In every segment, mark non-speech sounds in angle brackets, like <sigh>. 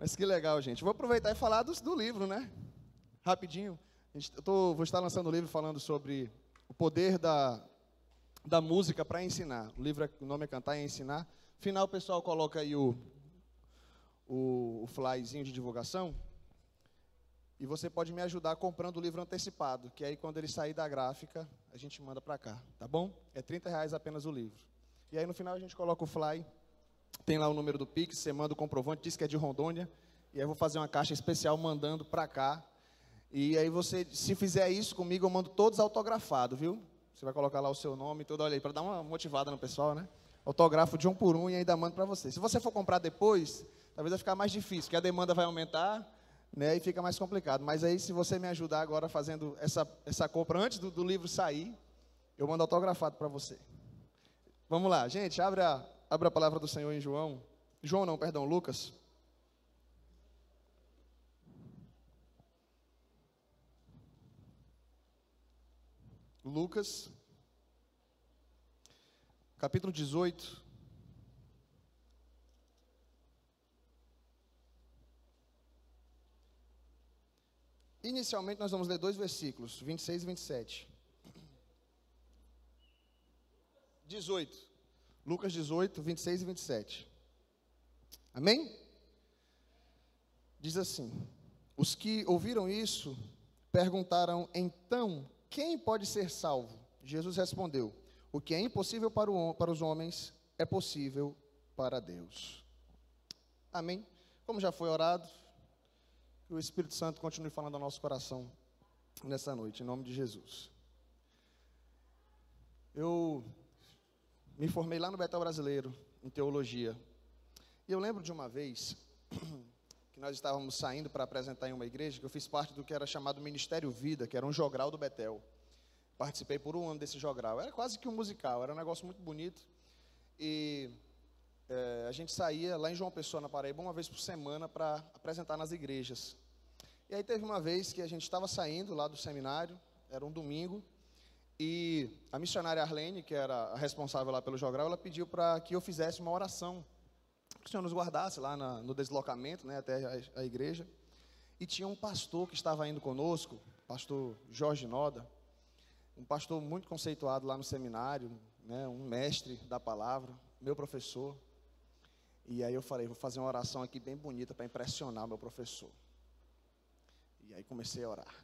Mas que legal, gente. Vou aproveitar e falar do, do livro, né? Rapidinho. Eu tô, vou estar lançando um livro falando sobre o poder da, da música para ensinar. O livro, é, o nome é Cantar e Ensinar. Final, o pessoal coloca aí o, o, o flyzinho de divulgação. E você pode me ajudar comprando o livro antecipado, que aí quando ele sair da gráfica, a gente manda para cá, tá bom? É 30 reais apenas o livro. E aí no final a gente coloca o fly, tem lá o número do Pix, você manda o comprovante, diz que é de Rondônia, e aí eu vou fazer uma caixa especial mandando para cá. E aí você, se fizer isso comigo, eu mando todos autografados, viu? Você vai colocar lá o seu nome e tudo, olha aí, para dar uma motivada no pessoal, né? Autógrafo de um por um e ainda mando para você. Se você for comprar depois, talvez vai ficar mais difícil, porque a demanda vai aumentar né, e fica mais complicado. Mas aí, se você me ajudar agora fazendo essa, essa compra antes do, do livro sair, eu mando autografado para você. Vamos lá, gente, abre a, abre a palavra do Senhor em João. João não, perdão, Lucas. Lucas, capítulo 18. Inicialmente, nós vamos ler dois versículos, 26 e 27. 18. Lucas 18, 26 e 27. Amém? Diz assim: Os que ouviram isso perguntaram, então, quem pode ser salvo? Jesus respondeu: O que é impossível para, o, para os homens é possível para Deus. Amém? Como já foi orado, que o Espírito Santo continue falando ao nosso coração nessa noite, em nome de Jesus. Eu me formei lá no Betel Brasileiro, em teologia. E eu lembro de uma vez <clears throat> que nós estávamos saindo para apresentar em uma igreja, que eu fiz parte do que era chamado Ministério Vida, que era um jogral do Betel. Participei por um ano desse jogral. Era quase que um musical, era um negócio muito bonito. E é, a gente saía lá em João Pessoa, na Paraíba, uma vez por semana para apresentar nas igrejas. E aí teve uma vez que a gente estava saindo lá do seminário, era um domingo, e a missionária Arlene, que era a responsável lá pelo jogral, ela pediu para que eu fizesse uma oração, que o Senhor nos guardasse lá na, no deslocamento, né, até a, a igreja. E tinha um pastor que estava indo conosco, pastor Jorge Noda, um pastor muito conceituado lá no seminário, né, um mestre da palavra, meu professor. E aí eu falei, vou fazer uma oração aqui bem bonita para impressionar meu professor. E aí comecei a orar.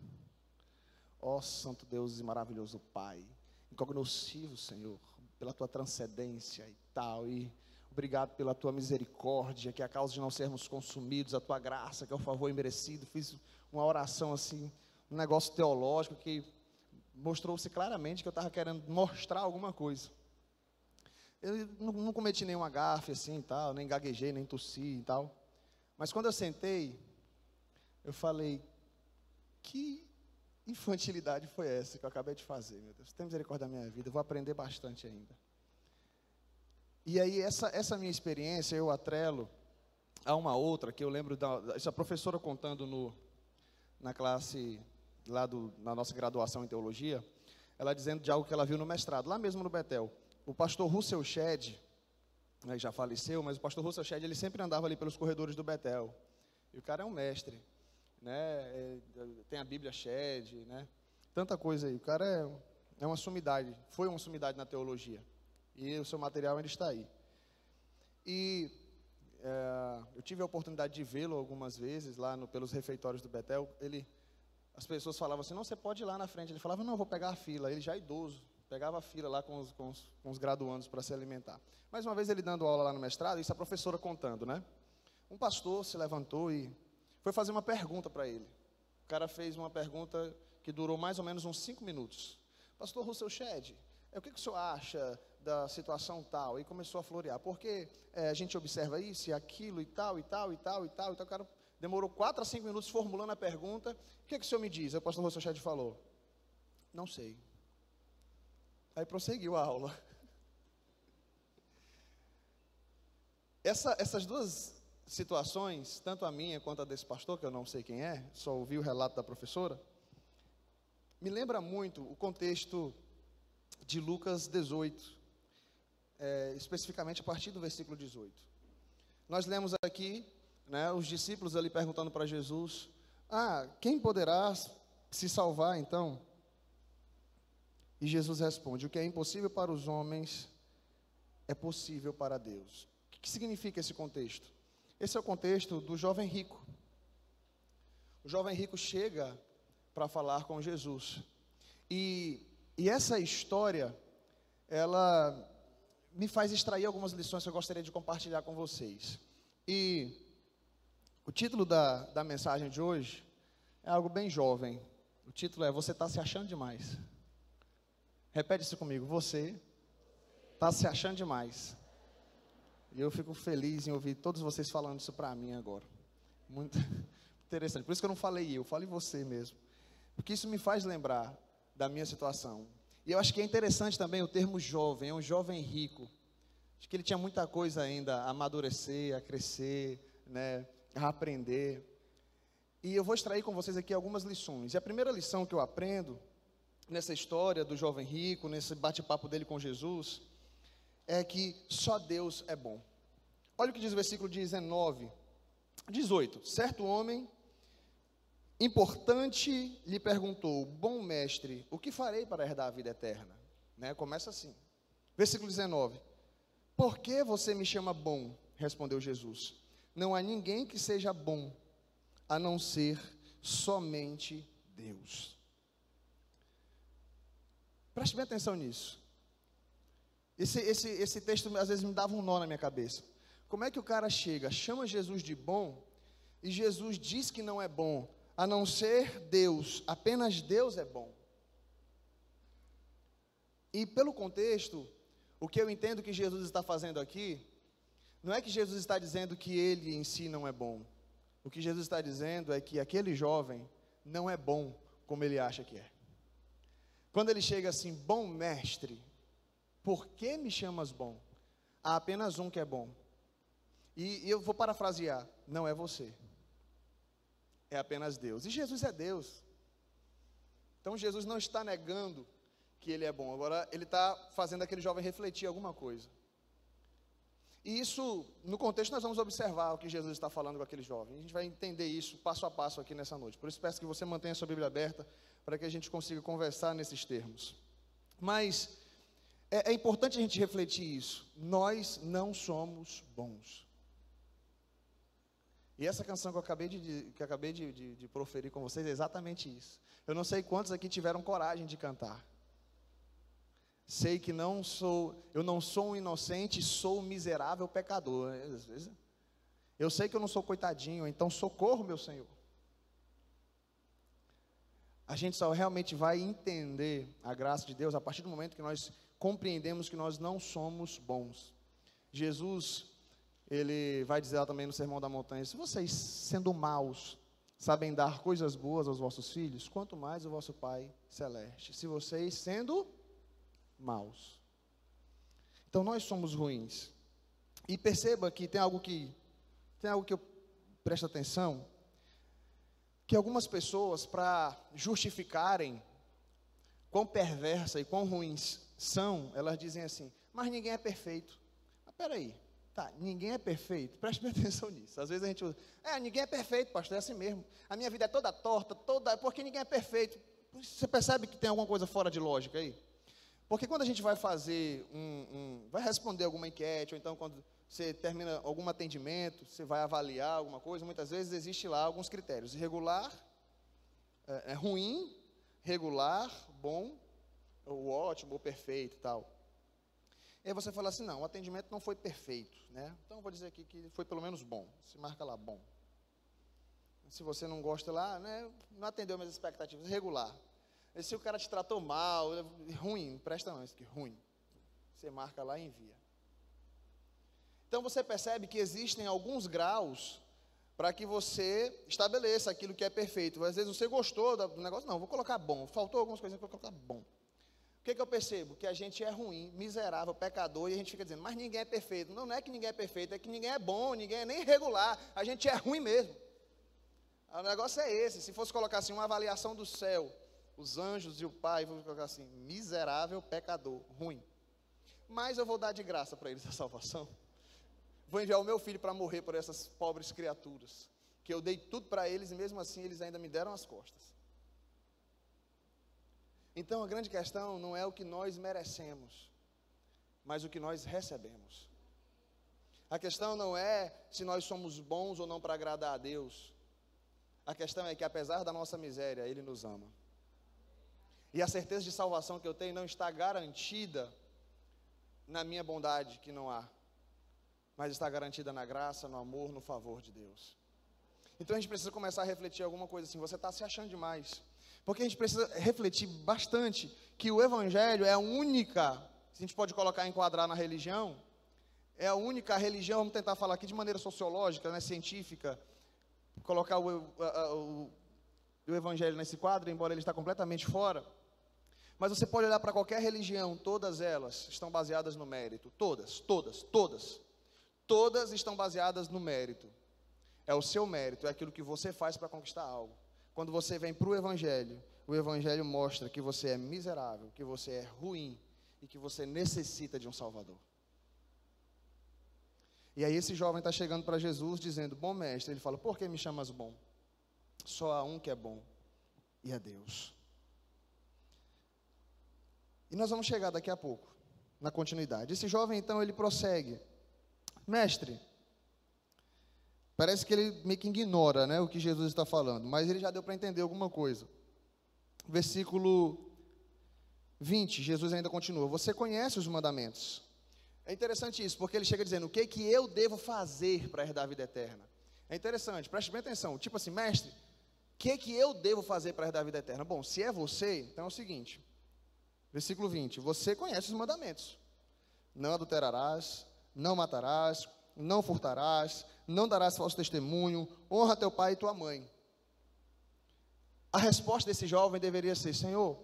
Ó Santo Deus e maravilhoso Pai, incognoscivo Senhor, pela tua transcendência e tal, e obrigado pela tua misericórdia, que é a causa de não sermos consumidos, a tua graça, que é o favor imerecido. Fiz uma oração assim, um negócio teológico que mostrou-se claramente que eu estava querendo mostrar alguma coisa. Eu não, não cometi nenhuma gafe assim e tal, nem gaguejei, nem tossi e tal. Mas quando eu sentei, eu falei, que infantilidade foi essa que eu acabei de fazer, meu Deus? Tem misericórdia da minha vida, eu vou aprender bastante ainda. E aí, essa, essa minha experiência, eu atrelo a uma outra, que eu lembro da essa professora contando no, na classe, lá do, na nossa graduação em teologia, ela dizendo de algo que ela viu no mestrado, lá mesmo no Betel. O pastor Russell Shedd, né, já faleceu, mas o pastor Russell Shedd, ele sempre andava ali pelos corredores do Betel. E o cara é um mestre né? É, tem a Bíblia Shed, né? Tanta coisa aí. O cara é, é uma sumidade, foi uma sumidade na teologia. E o seu material ainda está aí. E é, eu tive a oportunidade de vê-lo algumas vezes lá no, pelos refeitórios do Betel. Ele, as pessoas falavam assim: não, você pode ir lá na frente. Ele falava: não, vou pegar a fila. Ele já é idoso, pegava a fila lá com os, com os, com os graduandos para se alimentar. Mais uma vez ele dando aula lá no mestrado, isso a professora contando, né? Um pastor se levantou e foi fazer uma pergunta para ele. O cara fez uma pergunta que durou mais ou menos uns cinco minutos. Pastor Russell Shedd, é, o que, que o senhor acha da situação tal? E começou a florear. Porque é, a gente observa isso e aquilo e tal, e tal, e tal, e tal. Então o cara demorou quatro a cinco minutos formulando a pergunta. O que, que o senhor me diz? Aí o pastor Russell Shedd falou, não sei. Aí prosseguiu a aula. <laughs> Essa, essas duas situações, tanto a minha quanto a desse pastor, que eu não sei quem é, só ouvi o relato da professora, me lembra muito o contexto de Lucas 18, é, especificamente a partir do versículo 18. Nós lemos aqui né, os discípulos ali perguntando para Jesus: Ah, quem poderá se salvar então? E Jesus responde: O que é impossível para os homens é possível para Deus. O que significa esse contexto? Esse é o contexto do jovem rico. O jovem rico chega para falar com Jesus. E, e essa história, ela me faz extrair algumas lições que eu gostaria de compartilhar com vocês. E o título da, da mensagem de hoje é algo bem jovem. O título é Você está se achando demais. Repete isso comigo. Você está se achando demais. E eu fico feliz em ouvir todos vocês falando isso para mim agora. Muito <laughs> interessante. Por isso que eu não falei eu, falei você mesmo. Porque isso me faz lembrar da minha situação. E eu acho que é interessante também o termo jovem, é um jovem rico. Acho que ele tinha muita coisa ainda a amadurecer, a crescer, né, a aprender. E eu vou extrair com vocês aqui algumas lições. E a primeira lição que eu aprendo nessa história do jovem rico, nesse bate-papo dele com Jesus, é que só Deus é bom. Olha o que diz o versículo 19, 18. Certo homem importante lhe perguntou: Bom mestre, o que farei para herdar a vida eterna? Né? Começa assim. Versículo 19: Por que você me chama bom? Respondeu Jesus: Não há ninguém que seja bom a não ser somente Deus. Preste bem atenção nisso. Esse, esse, esse texto às vezes me dava um nó na minha cabeça. Como é que o cara chega, chama Jesus de bom, e Jesus diz que não é bom, a não ser Deus, apenas Deus é bom. E pelo contexto, o que eu entendo que Jesus está fazendo aqui, não é que Jesus está dizendo que ele em si não é bom. O que Jesus está dizendo é que aquele jovem não é bom como ele acha que é. Quando ele chega assim, bom mestre, por que me chamas bom? Há apenas um que é bom. E, e eu vou parafrasear: não é você, é apenas Deus. E Jesus é Deus. Então Jesus não está negando que ele é bom, agora ele está fazendo aquele jovem refletir alguma coisa. E isso, no contexto, nós vamos observar o que Jesus está falando com aquele jovem. A gente vai entender isso passo a passo aqui nessa noite. Por isso, peço que você mantenha sua Bíblia aberta para que a gente consiga conversar nesses termos. Mas é, é importante a gente refletir isso. Nós não somos bons. E essa canção que eu acabei de, que eu acabei de, de, de proferir com vocês é exatamente isso. Eu não sei quantos aqui tiveram coragem de cantar. Sei que não sou, eu não sou um inocente, sou um miserável pecador. Às vezes, eu sei que eu não sou coitadinho, então socorro, meu Senhor a gente só realmente vai entender a graça de Deus a partir do momento que nós compreendemos que nós não somos bons. Jesus, ele vai dizer lá também no Sermão da Montanha: se vocês, sendo maus, sabem dar coisas boas aos vossos filhos, quanto mais o vosso Pai celeste. Se vocês, sendo maus. Então nós somos ruins. E perceba que tem algo que tem algo que eu presto atenção que algumas pessoas, para justificarem quão perversa e quão ruins são, elas dizem assim: mas ninguém é perfeito. Mas peraí, tá, ninguém é perfeito, preste <laughs> atenção nisso. Às vezes a gente usa, é, ninguém é perfeito, pastor, é assim mesmo. A minha vida é toda torta, toda, porque ninguém é perfeito. Você percebe que tem alguma coisa fora de lógica aí? Porque quando a gente vai fazer um, um vai responder alguma enquete, ou então quando você termina algum atendimento, você vai avaliar alguma coisa, muitas vezes existe lá alguns critérios. Regular, é, é ruim, regular, bom, ou ótimo, ou perfeito tal. E aí você fala assim, não, o atendimento não foi perfeito, né? Então eu vou dizer aqui que foi pelo menos bom. Se marca lá bom. Se você não gosta lá, né, não atendeu minhas expectativas, regular. E se o cara te tratou mal, ruim, presta não, isso aqui, ruim. Você marca lá e envia. Então você percebe que existem alguns graus para que você estabeleça aquilo que é perfeito. Às vezes você gostou do negócio, não, vou colocar bom. Faltou algumas coisinhas, vou colocar bom. O que, que eu percebo? Que a gente é ruim, miserável, pecador, e a gente fica dizendo, mas ninguém é perfeito. Não, não é que ninguém é perfeito, é que ninguém é bom, ninguém é nem regular. A gente é ruim mesmo. O negócio é esse. Se fosse colocar assim uma avaliação do céu, os anjos e o Pai, vou colocar assim, miserável, pecador, ruim. Mas eu vou dar de graça para eles a salvação vou enviar o meu filho para morrer por essas pobres criaturas, que eu dei tudo para eles e mesmo assim eles ainda me deram as costas. Então a grande questão não é o que nós merecemos, mas o que nós recebemos. A questão não é se nós somos bons ou não para agradar a Deus. A questão é que apesar da nossa miséria, Ele nos ama. E a certeza de salvação que eu tenho não está garantida na minha bondade, que não há, mas está garantida na graça, no amor, no favor de Deus. Então a gente precisa começar a refletir alguma coisa assim. Você está se achando demais. Porque a gente precisa refletir bastante que o Evangelho é a única, se a gente pode colocar, enquadrar na religião, é a única religião, vamos tentar falar aqui de maneira sociológica, né, científica, colocar o, o, o Evangelho nesse quadro, embora ele está completamente fora. Mas você pode olhar para qualquer religião, todas elas estão baseadas no mérito. Todas, todas, todas. Todas estão baseadas no mérito. É o seu mérito, é aquilo que você faz para conquistar algo. Quando você vem para o Evangelho, o Evangelho mostra que você é miserável, que você é ruim e que você necessita de um Salvador. E aí esse jovem está chegando para Jesus dizendo: Bom mestre, ele fala: Por que me chamas bom? Só há um que é bom, e é Deus. E nós vamos chegar daqui a pouco, na continuidade. Esse jovem então ele prossegue: Mestre, Parece que ele meio que ignora né, o que Jesus está falando, mas ele já deu para entender alguma coisa. Versículo 20, Jesus ainda continua: Você conhece os mandamentos. É interessante isso, porque ele chega dizendo: O que, que eu devo fazer para herdar a vida eterna? É interessante, preste bem atenção. Tipo assim, mestre, o que, que eu devo fazer para herdar a vida eterna? Bom, se é você, então é o seguinte: versículo 20: Você conhece os mandamentos. Não adulterarás, não matarás, não furtarás, não darás falso testemunho, honra teu pai e tua mãe. A resposta desse jovem deveria ser: Senhor,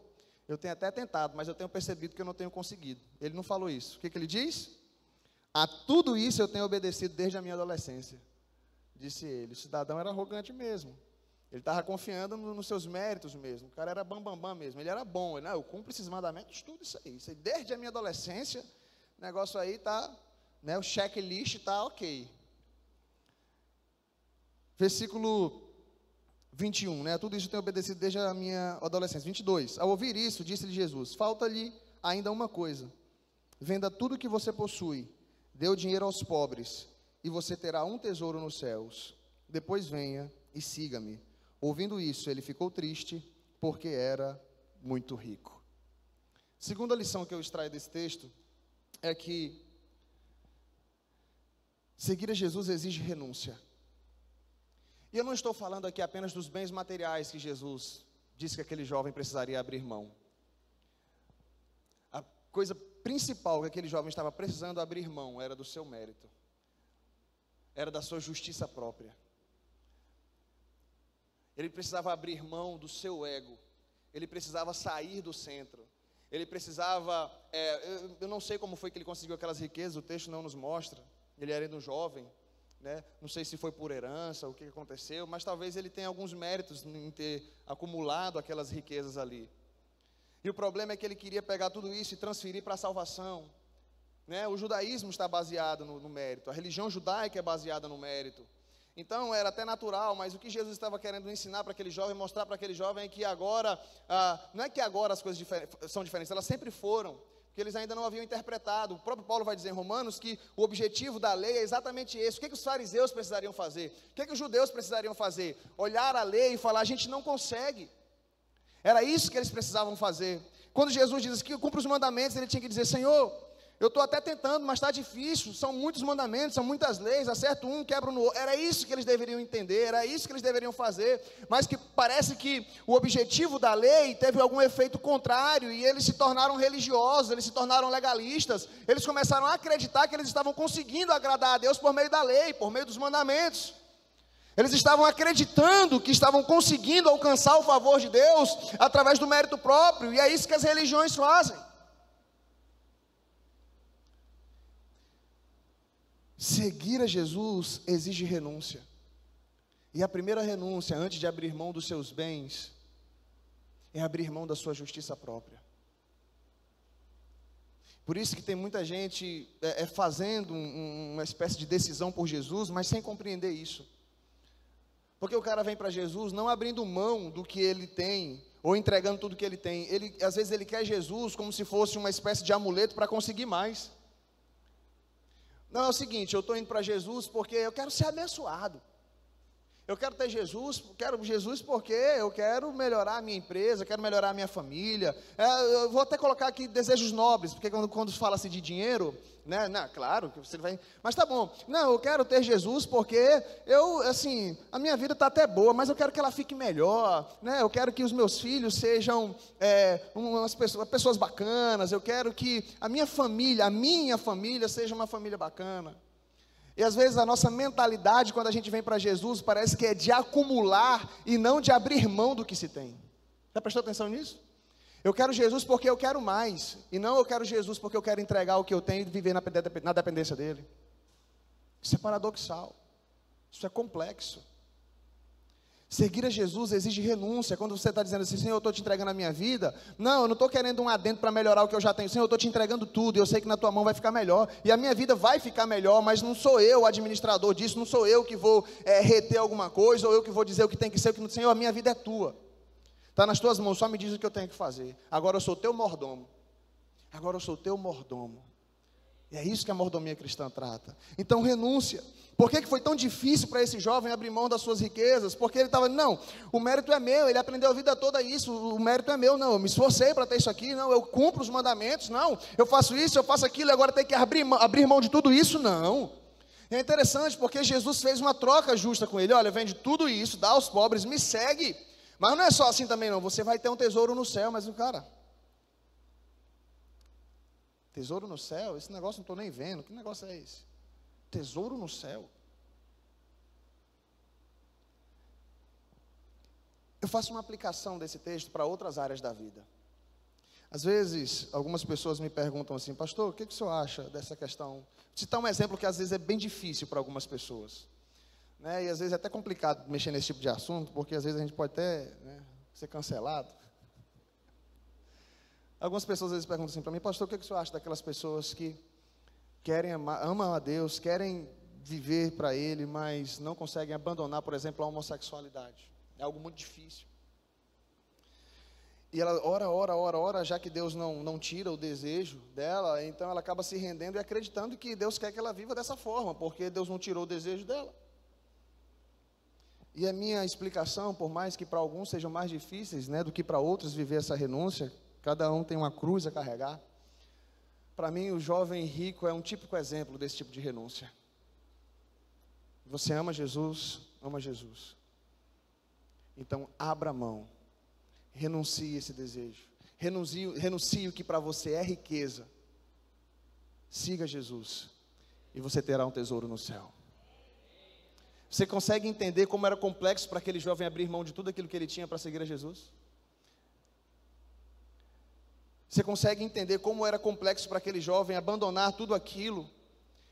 eu tenho até tentado, mas eu tenho percebido que eu não tenho conseguido. Ele não falou isso. O que, que ele diz? A tudo isso eu tenho obedecido desde a minha adolescência. Disse ele. O cidadão era arrogante mesmo. Ele estava confiando no, nos seus méritos mesmo. O cara era bambambam bam, bam mesmo. Ele era bom. Ele, não, eu cumpro esses mandamentos, tudo isso aí. Isso aí desde a minha adolescência, o negócio aí está né, o checklist está ok. Versículo 21, né? Tudo isso tenho obedecido desde a minha adolescência. 22. Ao ouvir isso, disse-lhe Jesus: Falta-lhe ainda uma coisa. Venda tudo que você possui, dê o dinheiro aos pobres, e você terá um tesouro nos céus. Depois venha e siga-me. Ouvindo isso, ele ficou triste, porque era muito rico. Segunda lição que eu extraio desse texto é que Seguir a Jesus exige renúncia. E eu não estou falando aqui apenas dos bens materiais que Jesus disse que aquele jovem precisaria abrir mão. A coisa principal que aquele jovem estava precisando abrir mão era do seu mérito, era da sua justiça própria. Ele precisava abrir mão do seu ego, ele precisava sair do centro, ele precisava. É, eu, eu não sei como foi que ele conseguiu aquelas riquezas, o texto não nos mostra ele era ainda um jovem, né? não sei se foi por herança, o que aconteceu, mas talvez ele tenha alguns méritos em ter acumulado aquelas riquezas ali. E o problema é que ele queria pegar tudo isso e transferir para a salvação. Né? O judaísmo está baseado no, no mérito, a religião judaica é baseada no mérito. Então era até natural, mas o que Jesus estava querendo ensinar para aquele jovem, mostrar para aquele jovem é que agora, ah, não é que agora as coisas difer são diferentes, elas sempre foram que eles ainda não haviam interpretado. O próprio Paulo vai dizer em Romanos que o objetivo da lei é exatamente esse. O que, que os fariseus precisariam fazer? O que, que os judeus precisariam fazer? Olhar a lei e falar: a gente não consegue. Era isso que eles precisavam fazer. Quando Jesus diz que cumpre os mandamentos, ele tinha que dizer: Senhor, eu estou até tentando, mas está difícil. São muitos mandamentos, são muitas leis. Acerto um, quebra no outro. Era isso que eles deveriam entender, era isso que eles deveriam fazer. Mas que parece que o objetivo da lei teve algum efeito contrário e eles se tornaram religiosos, eles se tornaram legalistas. Eles começaram a acreditar que eles estavam conseguindo agradar a Deus por meio da lei, por meio dos mandamentos. Eles estavam acreditando que estavam conseguindo alcançar o favor de Deus através do mérito próprio, e é isso que as religiões fazem. Seguir a Jesus exige renúncia. E a primeira renúncia, antes de abrir mão dos seus bens, é abrir mão da sua justiça própria. Por isso que tem muita gente é, é fazendo um, uma espécie de decisão por Jesus, mas sem compreender isso. Porque o cara vem para Jesus não abrindo mão do que ele tem, ou entregando tudo que ele tem. Ele, às vezes ele quer Jesus como se fosse uma espécie de amuleto para conseguir mais. Não, é o seguinte, eu estou indo para Jesus porque eu quero ser abençoado. Eu quero ter Jesus, quero Jesus porque eu quero melhorar a minha empresa, quero melhorar a minha família. É, eu vou até colocar aqui desejos nobres, porque quando, quando fala-se de dinheiro, né, não, claro que você vai. Mas tá bom. Não, eu quero ter Jesus porque eu, assim, a minha vida está até boa, mas eu quero que ela fique melhor. Né? Eu quero que os meus filhos sejam é, umas pessoas, pessoas bacanas. Eu quero que a minha família, a minha família, seja uma família bacana. E às vezes a nossa mentalidade, quando a gente vem para Jesus, parece que é de acumular e não de abrir mão do que se tem. Já prestou atenção nisso? Eu quero Jesus porque eu quero mais, e não eu quero Jesus porque eu quero entregar o que eu tenho e viver na dependência dele. Isso é paradoxal, isso é complexo. Seguir a Jesus exige renúncia. Quando você está dizendo assim, Senhor, eu estou te entregando a minha vida. Não, eu não estou querendo um adendo para melhorar o que eu já tenho. Senhor, eu estou te entregando tudo. Eu sei que na tua mão vai ficar melhor. E a minha vida vai ficar melhor, mas não sou eu o administrador disso. Não sou eu que vou é, reter alguma coisa, ou eu que vou dizer o que tem que ser. O que não... Senhor, a minha vida é tua. Está nas tuas mãos, só me diz o que eu tenho que fazer. Agora eu sou teu mordomo. Agora eu sou teu mordomo. É isso que a mordomia cristã trata. Então, renúncia. Por que, que foi tão difícil para esse jovem abrir mão das suas riquezas? Porque ele estava, não, o mérito é meu, ele aprendeu a vida toda isso, o mérito é meu, não, eu me esforcei para ter isso aqui, não, eu cumpro os mandamentos, não, eu faço isso, eu faço aquilo, agora tem que abrir, abrir mão de tudo isso, não. É interessante porque Jesus fez uma troca justa com ele, olha, vende tudo isso, dá aos pobres, me segue. Mas não é só assim também não, você vai ter um tesouro no céu, mas cara, tesouro no céu, esse negócio não estou nem vendo, que negócio é esse? Tesouro no céu. Eu faço uma aplicação desse texto para outras áreas da vida. Às vezes, algumas pessoas me perguntam assim, pastor, o que, que o senhor acha dessa questão? Vou citar um exemplo que às vezes é bem difícil para algumas pessoas. Né? E às vezes é até complicado mexer nesse tipo de assunto, porque às vezes a gente pode até né, ser cancelado. Algumas pessoas às vezes perguntam assim para mim, pastor, o que, que o senhor acha daquelas pessoas que querem amar, amam a Deus, querem viver para Ele, mas não conseguem abandonar, por exemplo, a homossexualidade? É algo muito difícil. E ela ora, ora, ora, ora, já que Deus não, não tira o desejo dela, então ela acaba se rendendo e acreditando que Deus quer que ela viva dessa forma, porque Deus não tirou o desejo dela. E a minha explicação, por mais que para alguns sejam mais difíceis né, do que para outros viver essa renúncia, cada um tem uma cruz a carregar. Para mim, o jovem rico é um típico exemplo desse tipo de renúncia. Você ama Jesus, ama Jesus. Então, abra mão, renuncie esse desejo, renuncie, renuncie o que para você é riqueza. Siga Jesus, e você terá um tesouro no céu. Você consegue entender como era complexo para aquele jovem abrir mão de tudo aquilo que ele tinha para seguir a Jesus? Você consegue entender como era complexo para aquele jovem abandonar tudo aquilo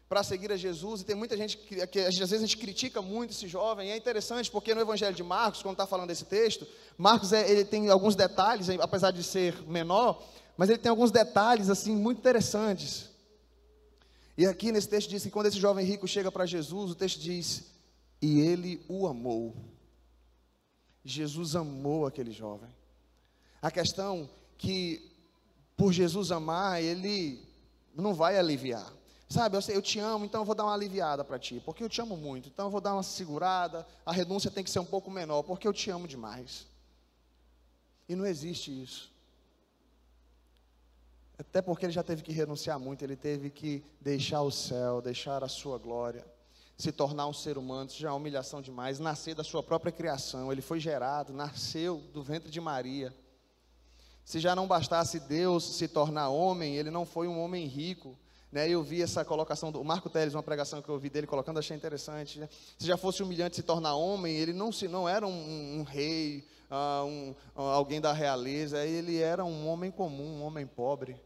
para seguir a Jesus? E tem muita gente que, que, às vezes a gente critica muito esse jovem. E é interessante porque no Evangelho de Marcos, quando está falando desse texto, Marcos é, ele tem alguns detalhes, apesar de ser menor, mas ele tem alguns detalhes assim muito interessantes. E aqui nesse texto diz que quando esse jovem rico chega para Jesus, o texto diz: e ele o amou. Jesus amou aquele jovem. A questão que, por Jesus amar, ele não vai aliviar. Sabe, eu, sei, eu te amo, então eu vou dar uma aliviada para ti, porque eu te amo muito. Então eu vou dar uma segurada, a renúncia tem que ser um pouco menor, porque eu te amo demais. E não existe isso. Até porque ele já teve que renunciar muito, ele teve que deixar o céu, deixar a sua glória se tornar um ser humano, isso já é humilhação demais. Nascer da sua própria criação, ele foi gerado, nasceu do ventre de Maria. Se já não bastasse Deus se tornar homem, ele não foi um homem rico. Né, eu vi essa colocação do Marco Teles, uma pregação que eu ouvi dele colocando, achei interessante. Né? Se já fosse humilhante se tornar homem, ele não, se, não era um, um rei, uh, um, uh, alguém da realeza, ele era um homem comum, um homem pobre.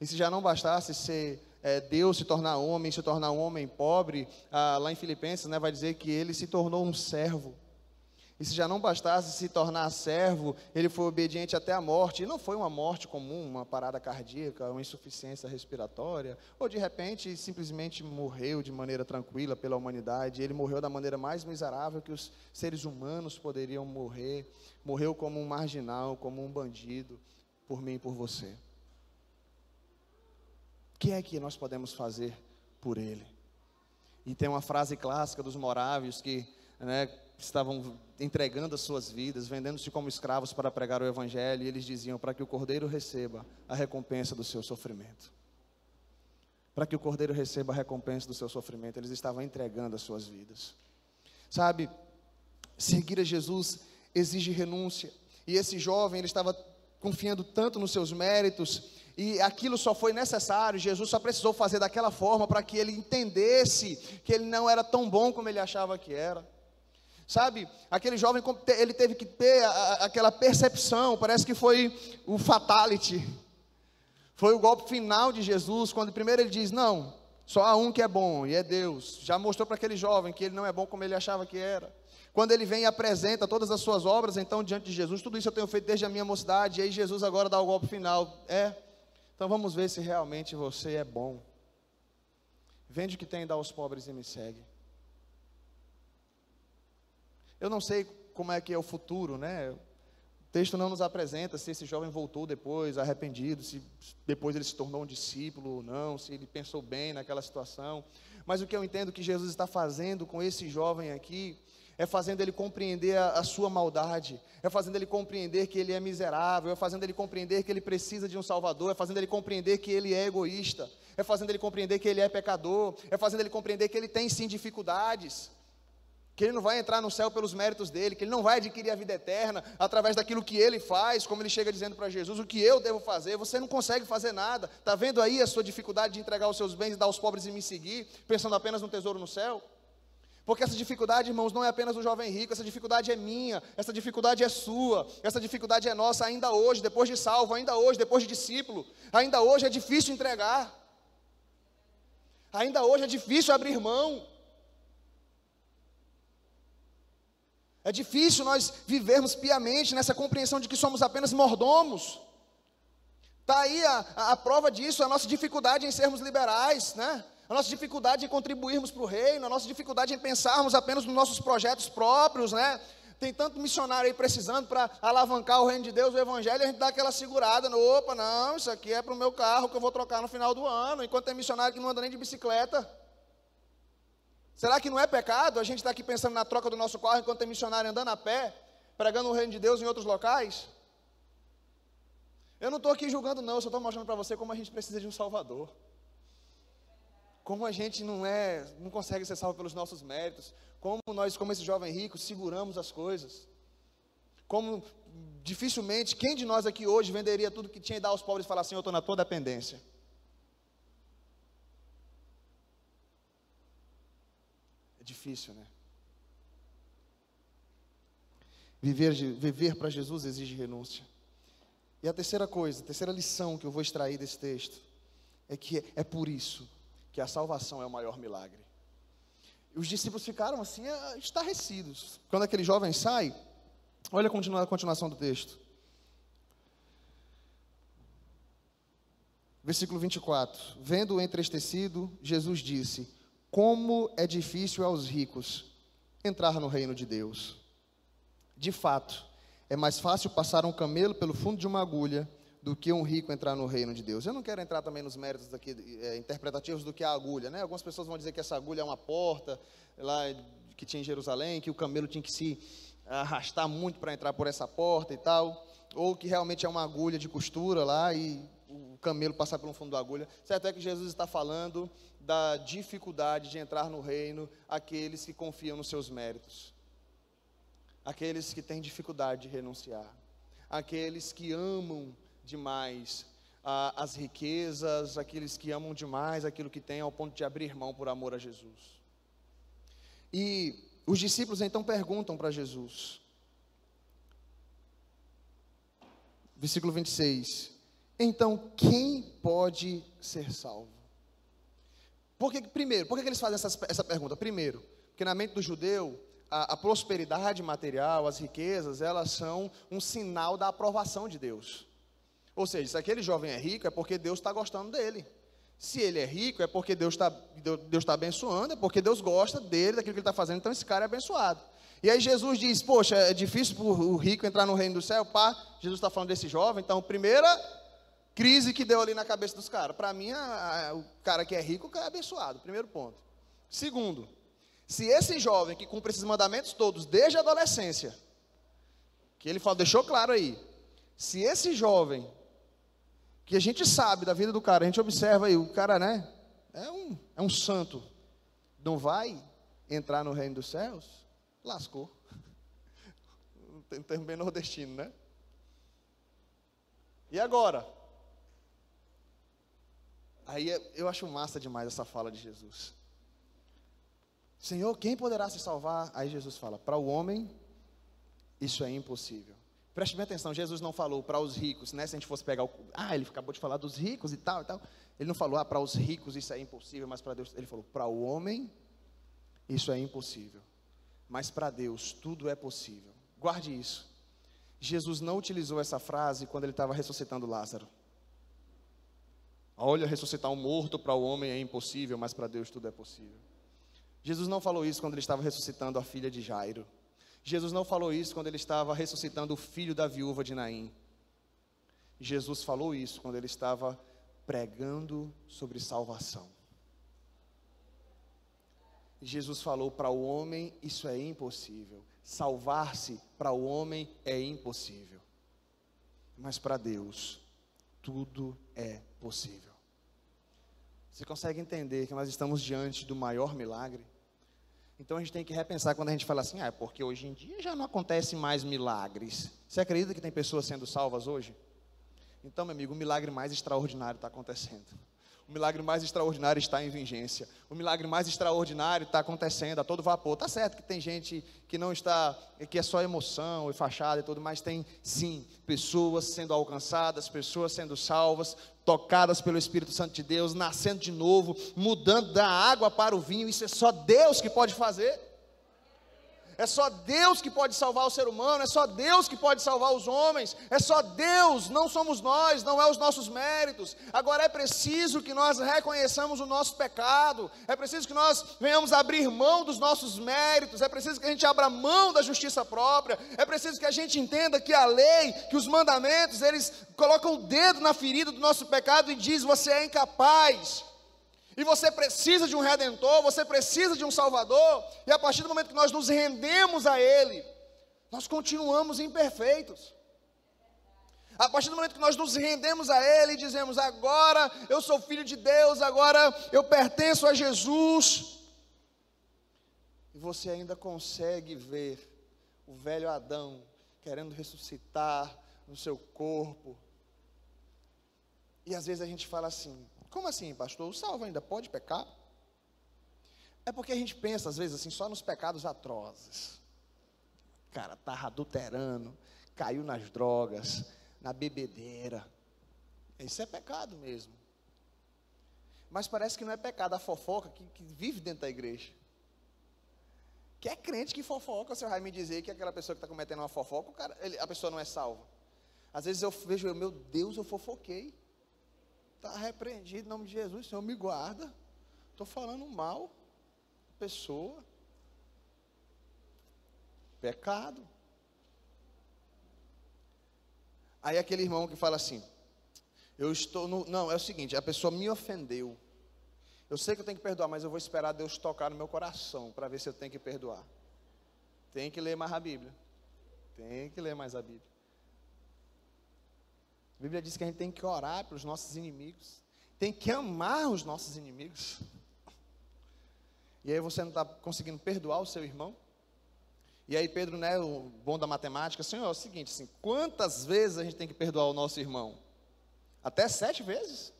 E se já não bastasse ser é, Deus se tornar homem, se tornar um homem pobre, ah, lá em Filipenses, né, vai dizer que ele se tornou um servo. E se já não bastasse se tornar servo, ele foi obediente até a morte. E não foi uma morte comum, uma parada cardíaca, uma insuficiência respiratória, ou de repente simplesmente morreu de maneira tranquila pela humanidade. Ele morreu da maneira mais miserável que os seres humanos poderiam morrer. Morreu como um marginal, como um bandido, por mim e por você. O que é que nós podemos fazer por ele? E tem uma frase clássica dos morávios que né, estavam entregando as suas vidas, vendendo-se como escravos para pregar o Evangelho, e eles diziam: para que o cordeiro receba a recompensa do seu sofrimento. Para que o cordeiro receba a recompensa do seu sofrimento, eles estavam entregando as suas vidas. Sabe, seguir a Jesus exige renúncia, e esse jovem, ele estava confiando tanto nos seus méritos, e aquilo só foi necessário, Jesus só precisou fazer daquela forma para que ele entendesse que ele não era tão bom como ele achava que era. Sabe, aquele jovem, ele teve que ter aquela percepção, parece que foi o fatality, foi o golpe final de Jesus, quando primeiro ele diz: Não, só há um que é bom, e é Deus. Já mostrou para aquele jovem que ele não é bom como ele achava que era. Quando ele vem e apresenta todas as suas obras, então, diante de Jesus, tudo isso eu tenho feito desde a minha mocidade, e aí Jesus agora dá o golpe final. É, então vamos ver se realmente você é bom. Vende o que tem dá aos pobres e me segue. Eu não sei como é que é o futuro, né? O texto não nos apresenta se esse jovem voltou depois arrependido, se depois ele se tornou um discípulo ou não, se ele pensou bem naquela situação. Mas o que eu entendo que Jesus está fazendo com esse jovem aqui é fazendo ele compreender a, a, sua maldade, é fazendo ele compreender que ele é miserável, é fazendo ele compreender que ele precisa de um Salvador, é fazendo ele compreender que ele é egoísta, é fazendo ele compreender que ele é pecador, é fazendo ele compreender que ele tem sim dificuldades que ele não vai entrar no céu pelos méritos dele, que ele não vai adquirir a vida eterna através daquilo que ele faz, como ele chega dizendo para Jesus, o que eu devo fazer, você não consegue fazer nada, está vendo aí a sua dificuldade de entregar os seus bens e dar aos pobres e me seguir, pensando apenas no tesouro no céu? Porque essa dificuldade, irmãos, não é apenas do jovem rico, essa dificuldade é minha, essa dificuldade é sua, essa dificuldade é nossa ainda hoje, depois de salvo, ainda hoje, depois de discípulo, ainda hoje é difícil entregar, ainda hoje é difícil abrir mão. É difícil nós vivermos piamente nessa compreensão de que somos apenas mordomos. Está aí a, a, a, prova disso, a nossa dificuldade em sermos liberais, né? a nossa dificuldade em contribuirmos para o reino, a nossa dificuldade em pensarmos apenas nos nossos projetos próprios, né? Tem tanto missionário aí precisando para alavancar o reino de Deus, o evangelho, a gente dá aquela segurada, no, opa, não, isso aqui é para o meu carro que eu vou trocar no final do ano, enquanto tem missionário que não anda nem de bicicleta. Será que não é pecado a gente estar tá aqui pensando na troca do nosso carro enquanto tem missionário andando a pé, pregando o reino de Deus em outros locais? Eu não estou aqui julgando, não, eu só estou mostrando para você como a gente precisa de um Salvador. Como a gente não é, não consegue ser salvo pelos nossos méritos. Como nós, como esse jovem rico, seguramos as coisas. Como dificilmente, quem de nós aqui hoje venderia tudo que tinha e dar aos pobres e falar assim, eu estou na tua dependência? Difícil, né? Viver, viver para Jesus exige renúncia. E a terceira coisa, a terceira lição que eu vou extrair desse texto, é que é por isso que a salvação é o maior milagre. Os discípulos ficaram assim, ah, estarrecidos. Quando aquele jovem sai, olha a continuação do texto. Versículo 24: Vendo-o entristecido, Jesus disse: como é difícil aos ricos entrar no reino de Deus. De fato, é mais fácil passar um camelo pelo fundo de uma agulha do que um rico entrar no reino de Deus. Eu não quero entrar também nos méritos é, interpretativos do que é a agulha, né? Algumas pessoas vão dizer que essa agulha é uma porta lá que tinha em Jerusalém, que o camelo tinha que se arrastar muito para entrar por essa porta e tal, ou que realmente é uma agulha de costura lá e o camelo passar pelo fundo da agulha. Certo é que Jesus está falando da dificuldade de entrar no reino aqueles que confiam nos seus méritos, aqueles que têm dificuldade de renunciar, aqueles que amam demais ah, as riquezas, aqueles que amam demais aquilo que têm ao ponto de abrir mão por amor a Jesus. E os discípulos então perguntam para Jesus, versículo 26. Então, quem pode ser salvo? Por que, primeiro, por que eles fazem essa, essa pergunta? Primeiro, porque na mente do judeu, a, a, prosperidade material, as riquezas, elas são um sinal da aprovação de Deus. Ou seja, se aquele jovem é rico, é porque Deus está gostando dele. Se ele é rico, é porque Deus está Deus tá abençoando, é porque Deus gosta dele, daquilo que ele está fazendo, então esse cara é abençoado. E aí Jesus diz, poxa, é difícil para o rico entrar no reino do céu, pá, Jesus está falando desse jovem, então primeira crise que deu ali na cabeça dos caras. Para mim, a, a, o cara que é rico, é abençoado, primeiro ponto. Segundo, se esse jovem que cumpre esses mandamentos todos desde a adolescência, que ele falou, deixou claro aí, se esse jovem, que a gente sabe da vida do cara, a gente observa aí, o cara, né, é um, é um santo, não vai entrar no reino dos céus, lascou. <laughs> Tem termo bem nordestino, né? E agora? Aí eu acho massa demais essa fala de Jesus. Senhor, quem poderá se salvar? Aí Jesus fala: para o homem, isso é impossível. Preste bem atenção, Jesus não falou para os ricos, né? Se a gente fosse pegar o. Ah, ele acabou de falar dos ricos e tal e tal. Ele não falou, ah, para os ricos isso é impossível, mas para Deus. Ele falou, para o homem, isso é impossível. Mas para Deus, tudo é possível. Guarde isso. Jesus não utilizou essa frase quando ele estava ressuscitando Lázaro. Olha, ressuscitar um morto para o homem é impossível, mas para Deus tudo é possível. Jesus não falou isso quando ele estava ressuscitando a filha de Jairo. Jesus não falou isso quando ele estava ressuscitando o filho da viúva de Naim. Jesus falou isso quando ele estava pregando sobre salvação. Jesus falou para o homem: isso é impossível. Salvar-se para o homem é impossível. Mas para Deus, tudo é possível. Você consegue entender que nós estamos diante do maior milagre? Então a gente tem que repensar quando a gente fala assim, ah, é porque hoje em dia já não acontecem mais milagres. Você acredita que tem pessoas sendo salvas hoje? Então, meu amigo, o milagre mais extraordinário está acontecendo. O milagre mais extraordinário está em vigência. O milagre mais extraordinário está acontecendo a todo vapor. Tá certo que tem gente que não está, que é só emoção e fachada e tudo, mas tem sim pessoas sendo alcançadas, pessoas sendo salvas, tocadas pelo Espírito Santo de Deus, nascendo de novo, mudando da água para o vinho. Isso é só Deus que pode fazer. É só Deus que pode salvar o ser humano, é só Deus que pode salvar os homens, é só Deus, não somos nós, não é os nossos méritos. Agora é preciso que nós reconheçamos o nosso pecado, é preciso que nós venhamos abrir mão dos nossos méritos, é preciso que a gente abra mão da justiça própria, é preciso que a gente entenda que a lei, que os mandamentos, eles colocam o dedo na ferida do nosso pecado e diz: você é incapaz. E você precisa de um redentor, você precisa de um salvador, e a partir do momento que nós nos rendemos a Ele, nós continuamos imperfeitos. A partir do momento que nós nos rendemos a Ele e dizemos: agora eu sou filho de Deus, agora eu pertenço a Jesus, e você ainda consegue ver o velho Adão querendo ressuscitar no seu corpo, e às vezes a gente fala assim: como assim, pastor? O salvo ainda pode pecar? É porque a gente pensa, às vezes, assim, só nos pecados atrozes. Cara, estava adulterando, caiu nas drogas, na bebedeira. Isso é pecado mesmo. Mas parece que não é pecado a fofoca que, que vive dentro da igreja. Que é crente que fofoca, você vai me dizer que aquela pessoa que está cometendo uma fofoca, cara, ele, a pessoa não é salva. Às vezes eu vejo, meu Deus, eu fofoquei. Está repreendido em nome de Jesus, Senhor, me guarda. Estou falando mal. Pessoa. Pecado. Aí aquele irmão que fala assim, eu estou no. Não, é o seguinte, a pessoa me ofendeu. Eu sei que eu tenho que perdoar, mas eu vou esperar Deus tocar no meu coração para ver se eu tenho que perdoar. Tem que ler mais a Bíblia. Tem que ler mais a Bíblia. A Bíblia diz que a gente tem que orar pelos nossos inimigos, tem que amar os nossos inimigos. E aí você não está conseguindo perdoar o seu irmão? E aí Pedro, né, o bom da matemática, Senhor, é o seguinte, assim, quantas vezes a gente tem que perdoar o nosso irmão? Até sete vezes?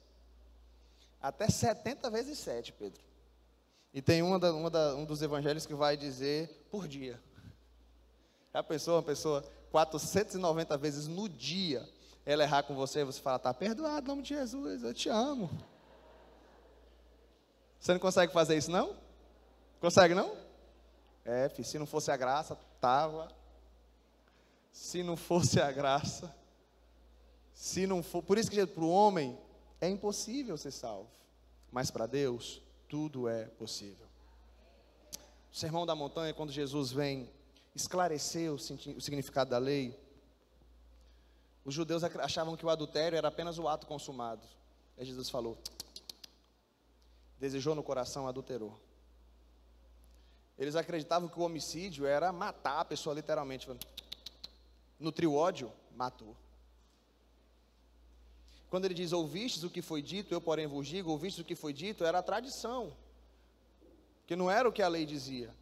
Até setenta vezes sete, Pedro. E tem uma, da, uma da, um dos evangelhos que vai dizer por dia. Já pensou uma pessoa 490 vezes no dia ela errar com você, você fala, está perdoado, em nome de Jesus, eu te amo. Você não consegue fazer isso, não? Consegue, não? É, filho, se não fosse a graça, tava. Se não fosse a graça, se não for, por isso que para o homem é impossível ser salvo, mas para Deus tudo é possível. O sermão da montanha, quando Jesus vem esclarecer o significado da lei, os judeus achavam que o adultério era apenas o ato consumado. Aí Jesus falou: desejou no coração, adulterou. Eles acreditavam que o homicídio era matar a pessoa literalmente. Nutriu ódio, matou. Quando ele diz, ouvistes o que foi dito, eu porém vos digo, ouvistes o que foi dito, era a tradição. Que não era o que a lei dizia.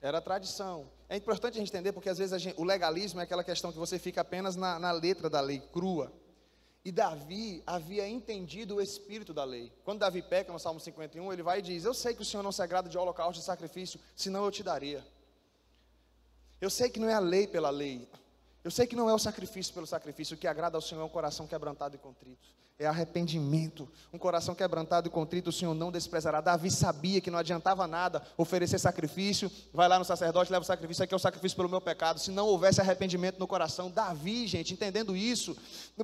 Era a tradição. É importante a gente entender, porque às vezes gente, o legalismo é aquela questão que você fica apenas na, na letra da lei, crua. E Davi havia entendido o espírito da lei. Quando Davi peca no Salmo 51, ele vai e diz: Eu sei que o Senhor não se agrada de holocausto e sacrifício, senão eu te daria. Eu sei que não é a lei pela lei, eu sei que não é o sacrifício pelo sacrifício, o que agrada ao Senhor é um coração quebrantado e contrito. É arrependimento. Um coração quebrantado e contrito o Senhor não desprezará. Davi sabia que não adiantava nada oferecer sacrifício. Vai lá no sacerdote, leva o sacrifício, aqui é o sacrifício pelo meu pecado. Se não houvesse arrependimento no coração. Davi, gente, entendendo isso,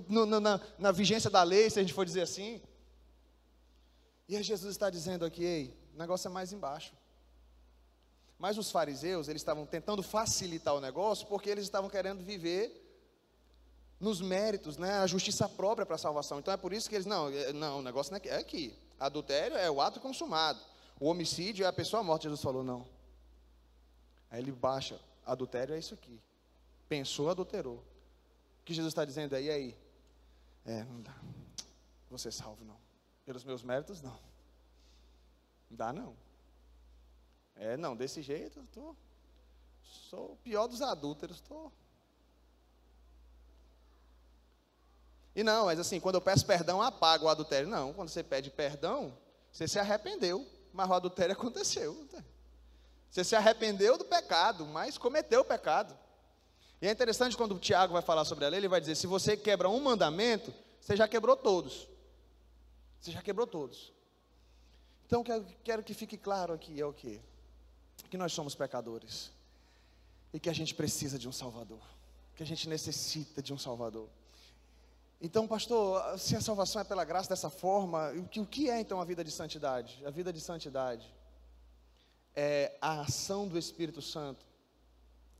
no, no, na, na vigência da lei, se a gente for dizer assim. E aí Jesus está dizendo aqui, ei, o negócio é mais embaixo. Mas os fariseus, eles estavam tentando facilitar o negócio porque eles estavam querendo viver nos méritos, né, a justiça própria para a salvação. Então é por isso que eles, não, é, não, o negócio não é, é aqui. Adultério é o ato consumado. O homicídio é a pessoa morta. Jesus falou, não. Aí ele baixa, adultério é isso aqui. Pensou, adulterou. O que Jesus está dizendo aí, aí? É, não dá. Você salvo, não. Pelos meus méritos, não. Não dá, não. É, não, desse jeito, eu tô, sou o pior dos adúlteros, estou. E não, mas assim, quando eu peço perdão, apago o adultério. Não, quando você pede perdão, você se arrependeu, mas o adultério <laughs> aconteceu. Você se arrependeu do pecado, mas cometeu o pecado. E é interessante quando o Tiago vai falar sobre a lei, ele vai dizer: se você quebra um mandamento, você já quebrou todos. Você já quebrou todos. Então, quero, quero que fique claro aqui: é o que? Que nós somos pecadores e que a gente precisa de um Salvador, que a gente necessita de um Salvador. Então, pastor, se a salvação é pela graça dessa forma, o que é então a vida de santidade? A vida de santidade é a ação do Espírito Santo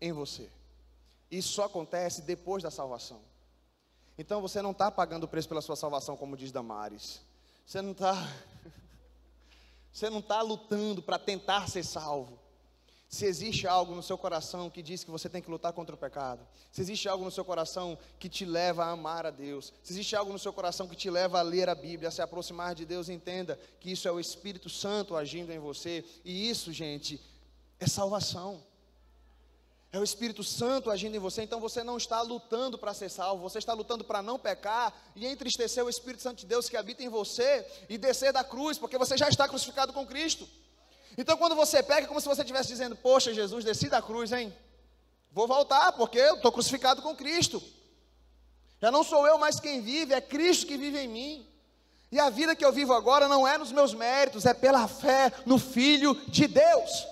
em você. Isso só acontece depois da salvação. Então você não está pagando o preço pela sua salvação, como diz Damares. Você não está. <laughs> Você não está lutando para tentar ser salvo. Se existe algo no seu coração que diz que você tem que lutar contra o pecado, se existe algo no seu coração que te leva a amar a Deus, se existe algo no seu coração que te leva a ler a Bíblia, a se aproximar de Deus, entenda que isso é o Espírito Santo agindo em você, e isso, gente, é salvação. É o Espírito Santo agindo em você, então você não está lutando para ser salvo, você está lutando para não pecar e entristecer o Espírito Santo de Deus que habita em você e descer da cruz, porque você já está crucificado com Cristo. Então, quando você pega, é como se você estivesse dizendo: Poxa, Jesus, desci da cruz, hein? Vou voltar, porque eu estou crucificado com Cristo. Já não sou eu mais quem vive, é Cristo que vive em mim. E a vida que eu vivo agora não é nos meus méritos, é pela fé no Filho de Deus.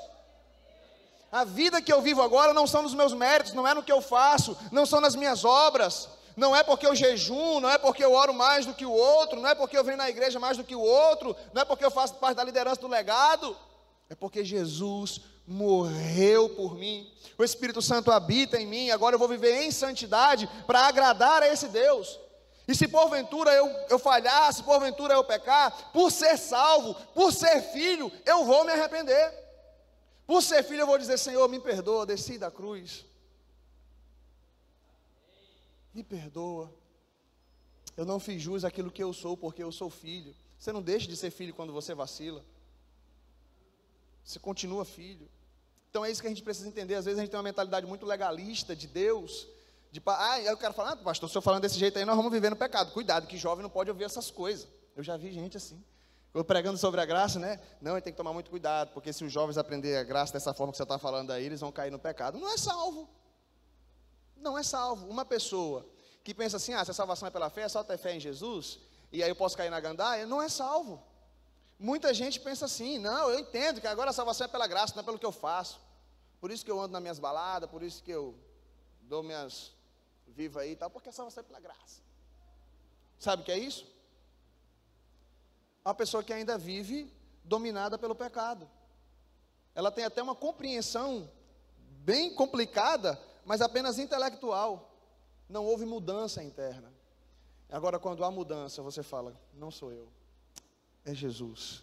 A vida que eu vivo agora não são nos meus méritos, não é no que eu faço, não são nas minhas obras, não é porque eu jejum, não é porque eu oro mais do que o outro, não é porque eu venho na igreja mais do que o outro, não é porque eu faço parte da liderança do legado. É porque Jesus morreu por mim. O Espírito Santo habita em mim. Agora eu vou viver em santidade para agradar a esse Deus. E se porventura eu, eu falhar, se porventura eu pecar, por ser salvo, por ser filho, eu vou me arrepender. Por ser filho, eu vou dizer: Senhor, me perdoa, desci da cruz. Me perdoa. Eu não fiz jus àquilo que eu sou, porque eu sou filho. Você não deixa de ser filho quando você vacila. Você continua filho. Então é isso que a gente precisa entender. Às vezes a gente tem uma mentalidade muito legalista de Deus. De, ah, eu quero falar, ah, pastor, se eu falando desse jeito aí, nós vamos viver no pecado. Cuidado, que jovem não pode ouvir essas coisas. Eu já vi gente assim. Eu pregando sobre a graça, né? Não, tem que tomar muito cuidado, porque se os jovens aprenderem a graça dessa forma que você está falando aí, eles vão cair no pecado. Não é salvo. Não é salvo. Uma pessoa que pensa assim, ah, se a salvação é pela fé, é só ter fé em Jesus, e aí eu posso cair na gandaia, não é salvo. Muita gente pensa assim, não, eu entendo que agora a salvação é pela graça, não é pelo que eu faço. Por isso que eu ando nas minhas baladas, por isso que eu dou minhas vivas aí e tal, porque é só você pela graça. Sabe o que é isso? Uma pessoa que ainda vive dominada pelo pecado. Ela tem até uma compreensão bem complicada, mas apenas intelectual. Não houve mudança interna. Agora, quando há mudança, você fala: não sou eu, é Jesus.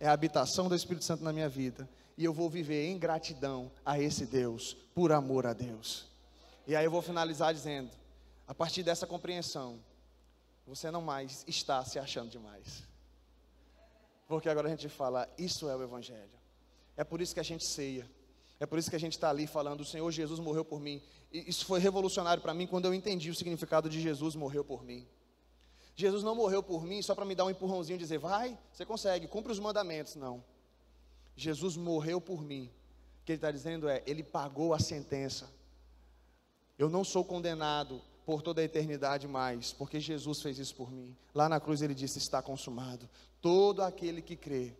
É a habitação do Espírito Santo na minha vida. E eu vou viver em gratidão a esse Deus, por amor a Deus. E aí eu vou finalizar dizendo: a partir dessa compreensão, você não mais está se achando demais. Porque agora a gente fala, isso é o Evangelho. É por isso que a gente ceia. É por isso que a gente está ali falando, o Senhor Jesus morreu por mim. Isso foi revolucionário para mim quando eu entendi o significado de Jesus morreu por mim. Jesus não morreu por mim só para me dar um empurrãozinho e dizer, vai, você consegue, cumpre os mandamentos. Não. Jesus morreu por mim. O que ele está dizendo é, ele pagou a sentença. Eu não sou condenado por toda a eternidade mais, porque Jesus fez isso por mim. Lá na cruz ele disse: Está consumado. Todo aquele que crê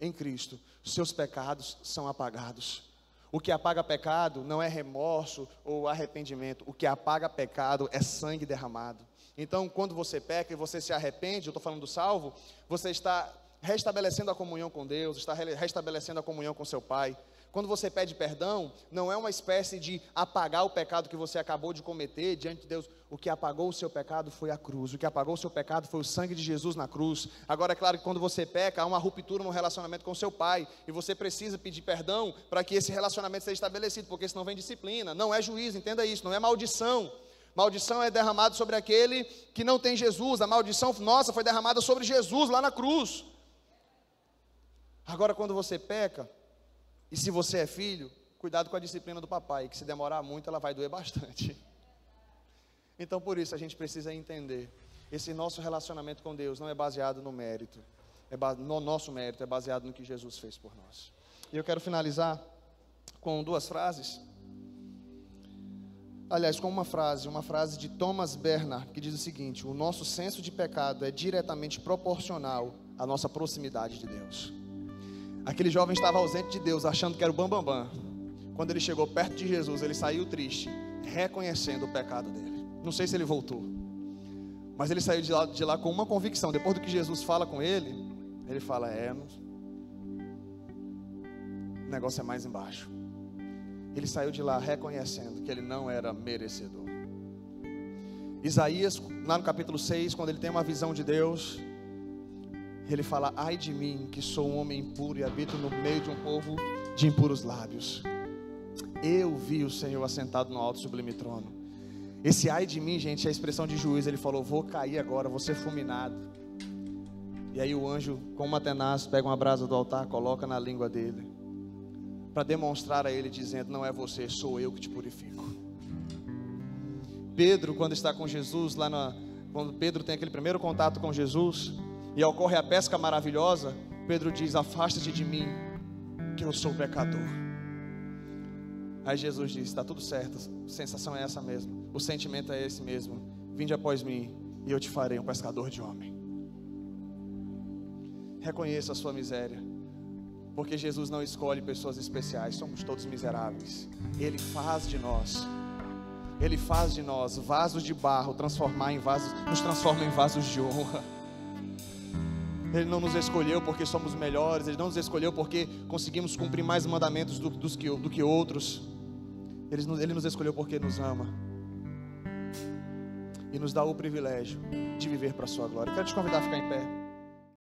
em Cristo, seus pecados são apagados. O que apaga pecado não é remorso ou arrependimento, o que apaga pecado é sangue derramado. Então, quando você peca e você se arrepende, eu estou falando do salvo, você está restabelecendo a comunhão com Deus, está restabelecendo a comunhão com seu Pai, quando você pede perdão, não é uma espécie de apagar o pecado que você acabou de cometer diante de Deus. O que apagou o seu pecado foi a cruz. O que apagou o seu pecado foi o sangue de Jesus na cruz. Agora, é claro que quando você peca, há uma ruptura no relacionamento com seu pai. E você precisa pedir perdão para que esse relacionamento seja estabelecido, porque senão vem disciplina. Não é juízo, entenda isso, não é maldição. Maldição é derramada sobre aquele que não tem Jesus. A maldição nossa foi derramada sobre Jesus lá na cruz. Agora, quando você peca, e se você é filho, cuidado com a disciplina do papai, que se demorar muito ela vai doer bastante. <laughs> Então por isso a gente precisa entender, esse nosso relacionamento com Deus não é baseado no mérito, é no nosso mérito, é baseado no que Jesus fez por nós. E eu quero finalizar com duas frases. Aliás, com uma frase, uma frase de Thomas Bernard, que diz o seguinte: O nosso senso de pecado é diretamente proporcional à nossa proximidade de Deus. Aquele jovem estava ausente de Deus, achando que era o bambambam. Bam, bam. Quando ele chegou perto de Jesus, ele saiu triste, reconhecendo o pecado dele. Não sei se ele voltou, mas ele saiu de lá, de lá com uma convicção. Depois do que Jesus fala com ele, ele fala: É, o negócio é mais embaixo. Ele saiu de lá reconhecendo que ele não era merecedor. Isaías, lá no capítulo 6, quando ele tem uma visão de Deus, ele fala: Ai de mim, que sou um homem impuro e habito no meio de um povo de impuros lábios. Eu vi o Senhor assentado no alto sublime trono. Esse ai de mim, gente, é a expressão de juiz. Ele falou: Vou cair agora, vou ser fulminado. E aí o anjo, com uma tenaz, pega uma brasa do altar, coloca na língua dele, para demonstrar a ele, dizendo: Não é você, sou eu que te purifico. Pedro, quando está com Jesus, lá na, quando Pedro tem aquele primeiro contato com Jesus, e ocorre a pesca maravilhosa, Pedro diz: Afasta-te de mim, que eu sou pecador. Aí Jesus diz: Está tudo certo, a sensação é essa mesmo, o sentimento é esse mesmo. Vinde após mim, e eu te farei um pescador de homem. Reconheça a sua miséria, porque Jesus não escolhe pessoas especiais, somos todos miseráveis. Ele faz de nós, Ele faz de nós vasos de barro, transformar em vasos, nos transforma em vasos de honra. Ele não nos escolheu porque somos melhores, Ele não nos escolheu porque conseguimos cumprir mais mandamentos do, que, do que outros. Ele, Ele nos escolheu porque nos ama e nos dá o privilégio de viver para a Sua glória. quero te convidar a ficar em pé.